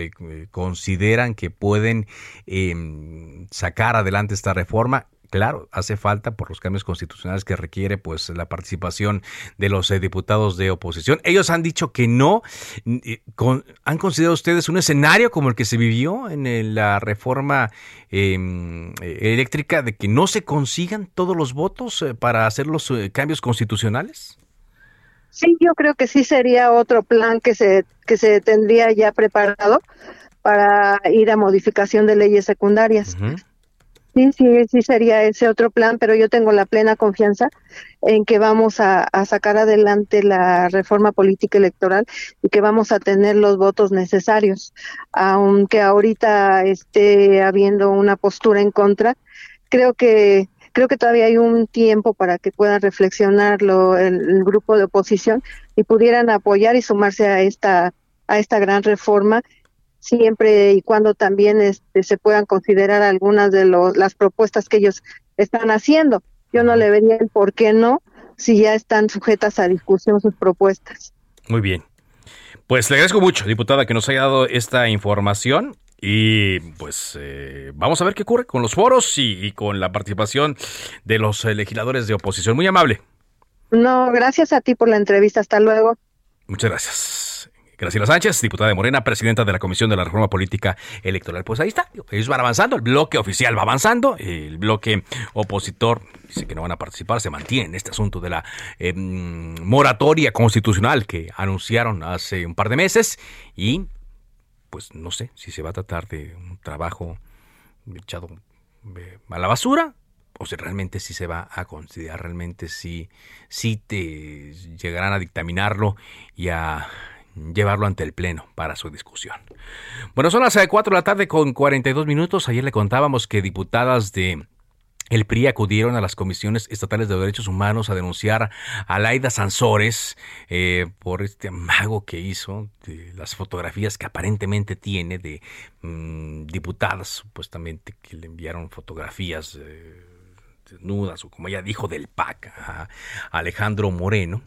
consideran que pueden em, sacar adelante esta reforma claro, hace falta por los cambios constitucionales que requiere pues la participación de los eh, diputados de oposición. Ellos han dicho que no. ¿Han considerado ustedes un escenario como el que se vivió en la reforma em, eléctrica de que no se consigan todos los votos eh, para hacer los eh, cambios constitucionales? Sí, yo creo que sí sería otro plan que se que se tendría ya preparado para ir a modificación de leyes secundarias. Sí, sí, sí sería ese otro plan, pero yo tengo la plena confianza en que vamos a, sacar adelante la reforma política electoral y que vamos a tener los votos necesarios, aunque ahorita esté habiendo una postura en contra. Creo que creo que todavía hay un tiempo para que puedan reflexionarlo el, el grupo de oposición y pudieran apoyar y sumarse a esta a esta gran reforma siempre y cuando también este, se puedan considerar algunas de los, las propuestas que ellos están haciendo. Yo no le vería el por qué no si ya están sujetas a discusión sus propuestas. Muy bien. Pues le agradezco mucho, diputada, que nos haya dado esta información y pues eh, vamos a ver qué ocurre con los foros y, con la participación de los eh, legisladores de oposición. Muy amable. No, gracias a ti por la entrevista. Hasta luego. Muchas gracias. Graciela Sánchez, diputada de Morena, presidenta de la Comisión de la Reforma Política Electoral. Pues ahí está, ellos van avanzando, el bloque oficial va avanzando, el bloque opositor dice que no van a participar, se mantiene en este asunto de la em, moratoria constitucional que anunciaron hace un par de meses y pues no sé si se va a tratar de un trabajo echado eh, a la basura o si realmente sí se va a considerar, realmente sí, sí te llegarán a dictaminarlo y a llevarlo ante el Pleno para su discusión. Bueno, son las 4 eh, de la tarde con 42 minutos. Ayer le contábamos que diputadas de el PRI acudieron a las comisiones estatales de derechos humanos a denunciar a Laida Sansores eh, por este amago que hizo de las fotografías que aparentemente tiene de mm, diputadas, supuestamente que le enviaron fotografías eh, desnudas o como ella dijo del PAC Alejandro Moreno.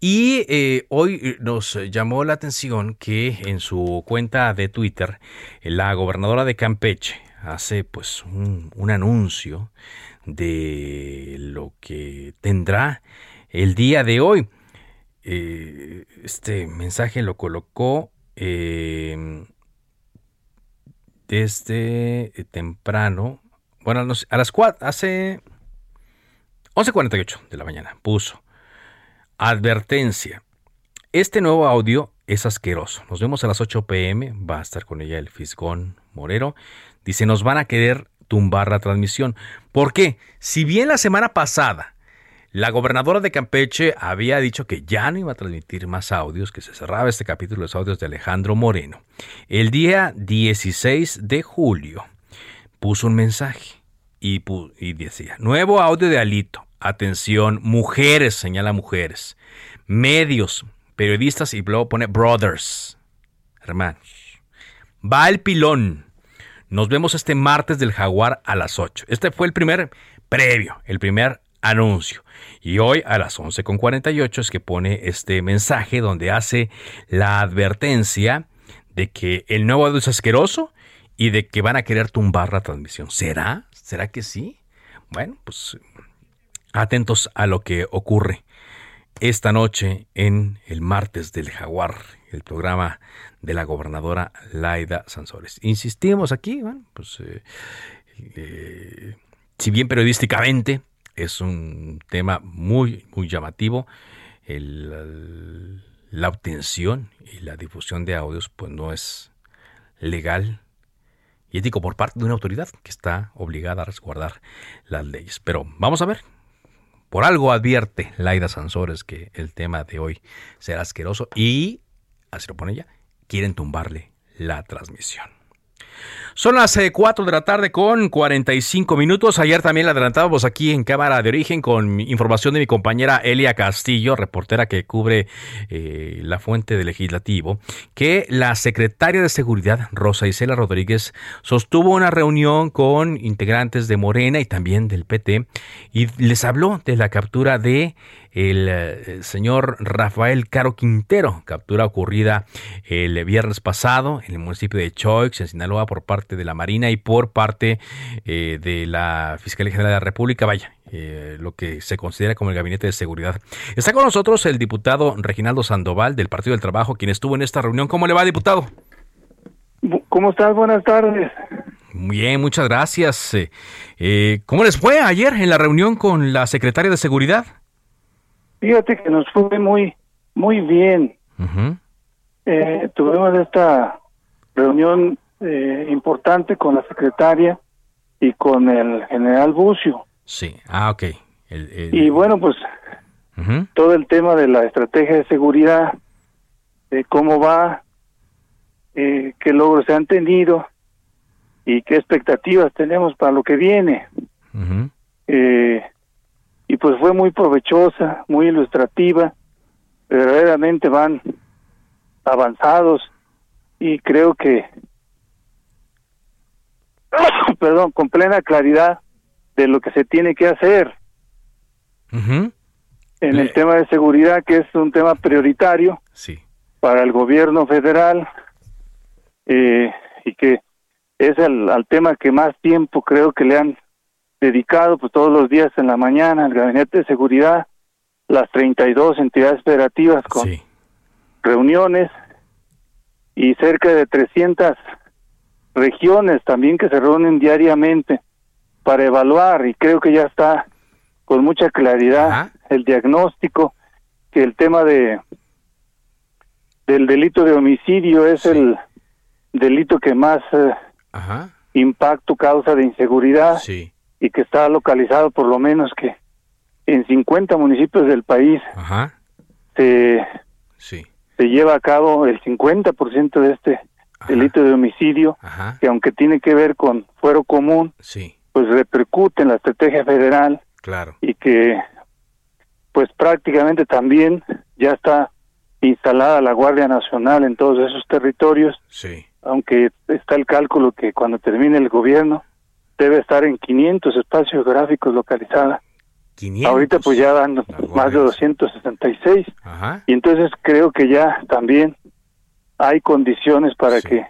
Y eh, hoy nos llamó la atención que en su cuenta de Twitter la gobernadora de Campeche, hace pues un, anuncio de lo que tendrá el día de hoy. Eh, este mensaje lo colocó em, desde temprano, bueno, a las 4, hace 11.48 de la mañana, puso advertencia. Este nuevo audio es asqueroso. Nos vemos a las 8 pm. Va a estar con ella el Fisgón Morero. Dice, nos van a querer tumbar la transmisión. ¿Por qué? Si bien la semana pasada la gobernadora de Campeche había dicho que ya no iba a transmitir más audios, que se cerraba este capítulo de los audios de Alejandro Moreno, el día 16 de julio puso un mensaje y, y decía, nuevo audio de Alito, atención, mujeres, señala mujeres, medios, periodistas y luego pone brothers, hermanos. Va el pilón nos vemos este martes del Jaguar a las 8. Este fue el primer previo, el primer anuncio. Y hoy a las 11.48 es que pone este mensaje donde hace la advertencia de que el nuevo audio es asqueroso y de que van a querer tumbar la transmisión. ¿Será? ¿Será que sí? Bueno, pues atentos a lo que ocurre esta noche en el martes del Jaguar, el programa de la gobernadora Laida Sansores. Insistimos aquí, pues, eh, eh, si bien periodísticamente es un tema muy, muy llamativo, la obtención y la difusión de audios pues no es legal y ético por parte de una autoridad que está obligada a resguardar las leyes. Pero vamos a ver. Por algo advierte Laida Sansores que el tema de hoy será asqueroso y, así lo pone ella, quieren tumbarle la transmisión. Son las 4 eh, de la tarde con 45 minutos. Ayer también la adelantábamos aquí en Cámara de Origen con información de mi compañera Elia Castillo, reportera que cubre eh, la fuente del legislativo, que la secretaria de Seguridad, Rosa Isela Rodríguez, sostuvo una reunión con integrantes de Morena y también del PT y les habló de la captura de el, eh, señor Rafael Caro Quintero, captura ocurrida el viernes pasado en el municipio de Choix, en Sinaloa, por parte de la Marina y por parte eh, de la Fiscalía General de la República. Vaya, eh, lo que se considera como el Gabinete de Seguridad. Está con nosotros el diputado Reginaldo Sandoval del Partido del Trabajo, quien estuvo en esta reunión. ¿Cómo le va, diputado? ¿Cómo estás? Buenas tardes. Bien, muchas gracias. ¿Cómo les fue ayer en la reunión con la secretaria de Seguridad? Fíjate que nos fue muy, muy bien. Eh, tuvimos esta reunión eh, importante con la secretaria y con el general Bucio. Sí, ah, ok. Y bueno, pues todo el tema de la estrategia de seguridad, de cómo va, eh, qué logros se han tenido y qué expectativas tenemos para lo que viene. eh, y pues fue muy provechosa, muy ilustrativa, verdaderamente van avanzados y creo que, perdón, con plena claridad de lo que se tiene que hacer en el tema de seguridad, que es un tema prioritario sí. para el gobierno federal eh, y que es el, al tema que más tiempo creo que le han dedicado pues todos los días en la mañana al gabinete de seguridad, las 32 entidades federativas con reuniones y cerca de 300 regiones también que se reúnen diariamente para evaluar y creo que ya está con mucha claridad el diagnóstico que el tema de del delito de homicidio es el delito que más eh, impacto causa de inseguridad. Sí y que está localizado por lo menos que en 50 municipios del país. Se, se lleva a cabo el 50% de este delito de homicidio, que aunque tiene que ver con fuero común, pues repercute en la estrategia federal claro. y que pues prácticamente también ya está instalada la Guardia Nacional en todos esos territorios, sí. aunque está el cálculo que cuando termine el gobierno debe estar en 500 espacios geográficos localizados. 500. Ahorita pues ya van más de 266 Ajá. y entonces creo que ya también hay condiciones para que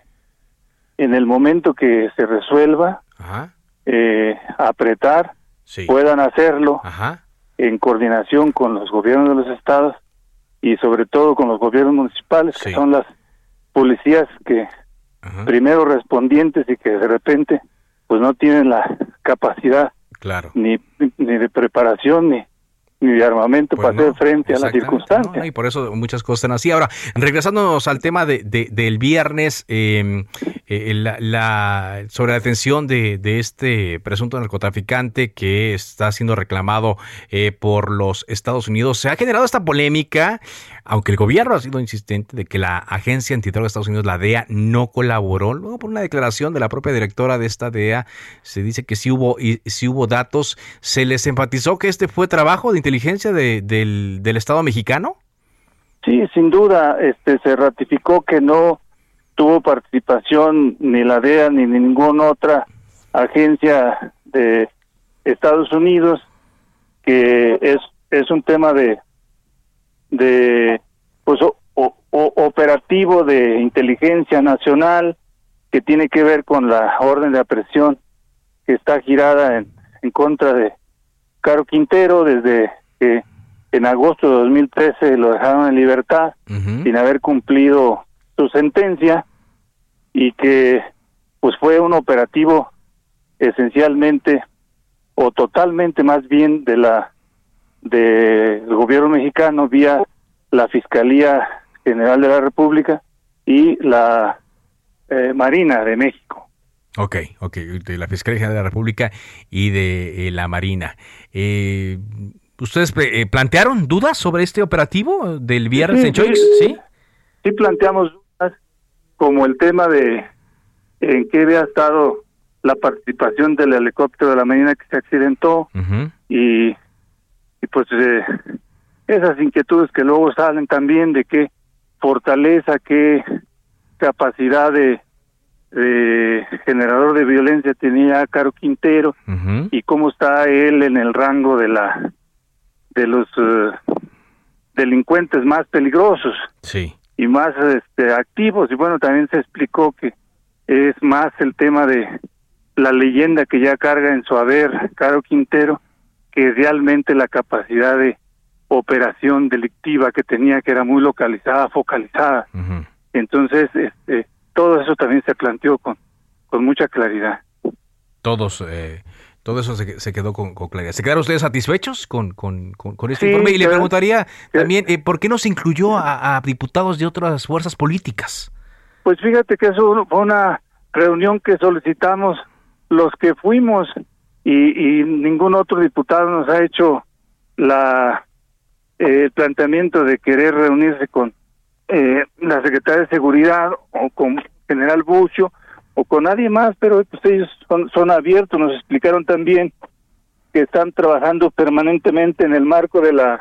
en el momento que se resuelva Ajá. eh, apretar Sí. puedan hacerlo Ajá. en coordinación con los gobiernos de los estados y sobre todo con los gobiernos municipales que son las policías que primero respondientes y que de repente pues no tienen la capacidad Claro. ni, ni de preparación ni, ni de armamento Pues para hacer frente a las circunstancias. ¿no? Y por eso muchas cosas están así. Ahora, regresándonos al tema de, de- del viernes, eh, eh, la, la- sobre la detención de, de este presunto narcotraficante que está siendo reclamado eh, por los Estados Unidos, se ha generado esta polémica, aunque el gobierno ha sido insistente de que la agencia antidroga de Estados Unidos, la DEA, no colaboró. Luego, por una declaración de la propia directora de esta DEA, se dice que sí hubo, y, sí hubo datos. ¿Se les enfatizó que este fue trabajo de inteligencia de- del, del Estado mexicano? Sí, sin duda, este se ratificó que no tuvo participación ni la DEA ni ninguna otra agencia de Estados Unidos, que es es un tema de de pues o- operativo de inteligencia nacional que tiene que ver con la orden de aprehensión que está girada en, en contra de Caro Quintero desde que en agosto de 2013 lo dejaron en libertad sin haber cumplido su sentencia y que pues fue un operativo esencialmente o totalmente más bien de la del gobierno mexicano vía la Fiscalía General de la República y la eh, Marina de México. Ok, ok, de la Fiscalía General de la República y de eh, la Marina. Eh, ¿Ustedes eh, plantearon dudas sobre este operativo del viernes en Choix? ¿Sí? sí planteamos dudas como el tema de en qué había estado la participación del helicóptero de la Marina que se accidentó y, y pues eh, esas inquietudes que luego salen también de qué fortaleza, qué capacidad de, de generador de violencia tenía Caro Quintero y cómo está él en el rango de la de los eh, delincuentes más peligrosos Sí. y más este, activos y bueno también se explicó que es más el tema de la leyenda que ya carga en su haber Caro Quintero que realmente la capacidad de operación delictiva que tenía que era muy localizada focalizada entonces este todo eso también se planteó con con mucha claridad Todos, eh, todo eso se, se quedó con, con claridad. ¿Se quedaron ustedes satisfechos con, con, con- este Sí, informe? Y le preguntaría también, eh, ¿por qué no se incluyó a, a diputados de otras fuerzas políticas? Pues fíjate que eso fue una reunión que solicitamos los que fuimos y, y ningún otro diputado nos ha hecho la eh, el planteamiento de querer reunirse con eh, la secretaria de seguridad o con general Bucio o con nadie más, pero pues ellos son, son abiertos, nos explicaron también que están trabajando permanentemente en el marco de la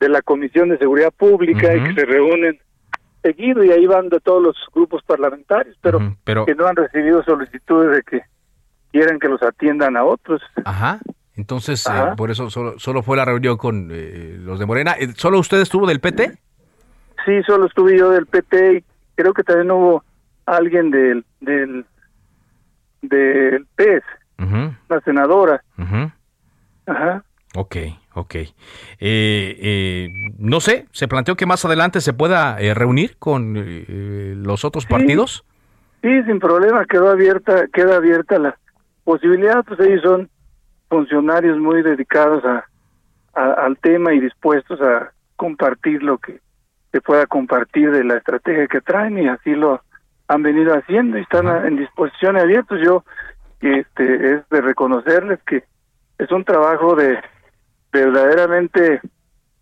de la Comisión de Seguridad Pública y que se reúnen seguido y ahí van de todos los grupos parlamentarios, pero, pero- que no han recibido solicitudes de que quieran que los atiendan a otros. Ajá. Entonces, eh, por eso solo, solo fue la reunión con eh, los de Morena. Eh, ¿Solo usted estuvo del PT? Sí, solo estuve yo del PT y creo que también hubo alguien del del del PES, una senadora. Ajá. Ok, ok. Eh, eh, no sé, ¿se planteó que más adelante se pueda eh, reunir con eh, los otros partidos? Sí, sin problema, quedó abierta, queda abierta la posibilidad, pues ellos son funcionarios muy dedicados a, a- al tema y dispuestos a compartir lo que se pueda compartir de la estrategia que traen y así lo han venido haciendo y están a- en disposición abiertos. Yo este es de reconocerles que es un trabajo de verdaderamente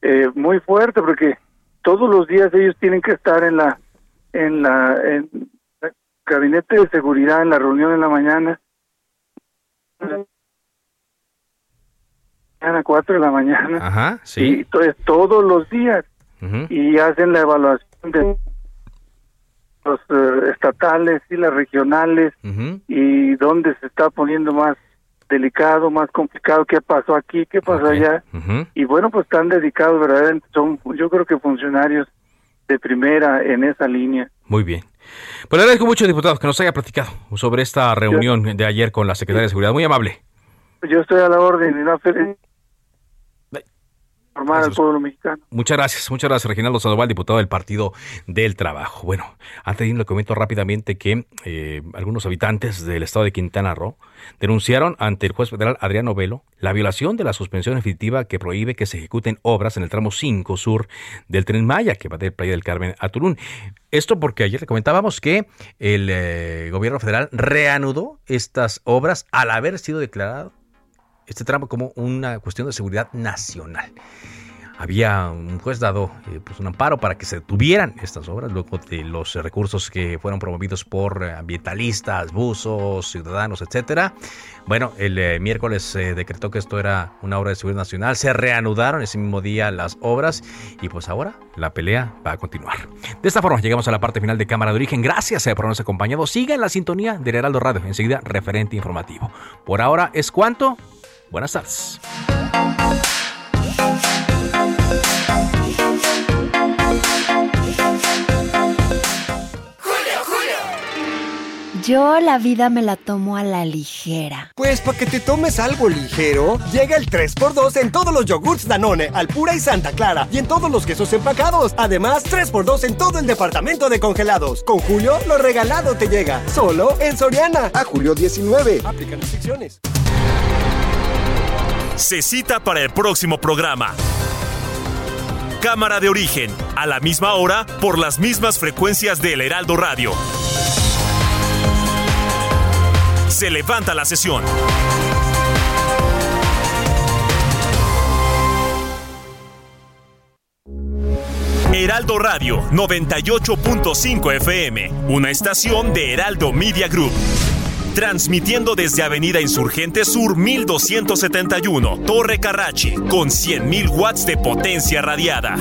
eh, muy fuerte porque todos los días ellos tienen que estar en la en la en el gabinete de seguridad en la reunión en la mañana a 4 de la mañana. Ajá, sí. Y todos los días. Y hacen la evaluación de los eh, estatales y las regionales y dónde se está poniendo más delicado, más complicado, qué pasó aquí, qué pasó allá. Y bueno, pues están dedicados verdaderamente, son yo creo que funcionarios de primera en esa línea. Muy bien. Pues le agradezco mucho, diputado, que nos haya platicado sobre esta reunión de ayer con la Secretaria de Seguridad. Muy amable. Yo estoy a la orden y no feliz al pueblo mexicano. Muchas gracias, muchas gracias, Reginaldo Sandoval, diputado del Partido del Trabajo. Bueno, antes de irme, le comento rápidamente que eh, algunos habitantes del estado de Quintana Roo denunciaron ante el juez federal Adriano Velo la violación de la suspensión definitiva que prohíbe que se ejecuten obras en el tramo 5 sur del Tren Maya, que va de Playa del Carmen a Tulum. Esto porque ayer le comentábamos que el eh, gobierno federal reanudó estas obras al haber sido declarado este tramo como una cuestión de seguridad nacional. Había un juez dado eh, pues un amparo para que se detuvieran estas obras luego de los recursos que fueron promovidos por ambientalistas, buzos, ciudadanos, etcétera. Bueno, el eh, miércoles decretó que esto era una obra de seguridad nacional. Se reanudaron ese mismo día las obras y pues ahora la pelea va a continuar. De esta forma llegamos a la parte final de Cámara de Origen. Gracias eh, por habernos acompañado. Siga en la sintonía del Heraldo Radio. Enseguida, referente informativo. Por ahora es cuanto. Buenas tardes. Yo la vida me la tomo a la ligera. Pues para que te tomes algo ligero, llega el 3x2 en todos los yogurts Danone, Alpura y Santa Clara, y en todos los quesos empacados. Además, 3x2 en todo el departamento de congelados. Con Julio, lo regalado te llega. Solo en Soriana. A julio 19. Aplican restricciones se cita para el próximo programa. Cámara de origen, a la misma hora, por las mismas frecuencias del Heraldo Radio. Se levanta la sesión. Heraldo Radio 98.5 FM, una estación de Heraldo Media Group transmitiendo desde Avenida Insurgente Sur 1271, Torre Carrachi, con 100.000 watts de potencia radiada.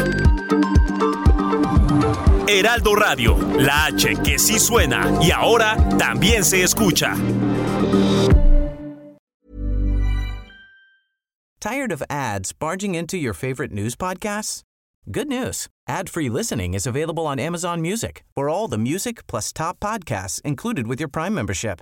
Heraldo Radio, la H que sí suena y ahora también se escucha. Tired of ads barging into your favorite news podcasts? Good news. Ad-free listening is available on Amazon Music. For all the music plus top podcasts included with your Prime membership.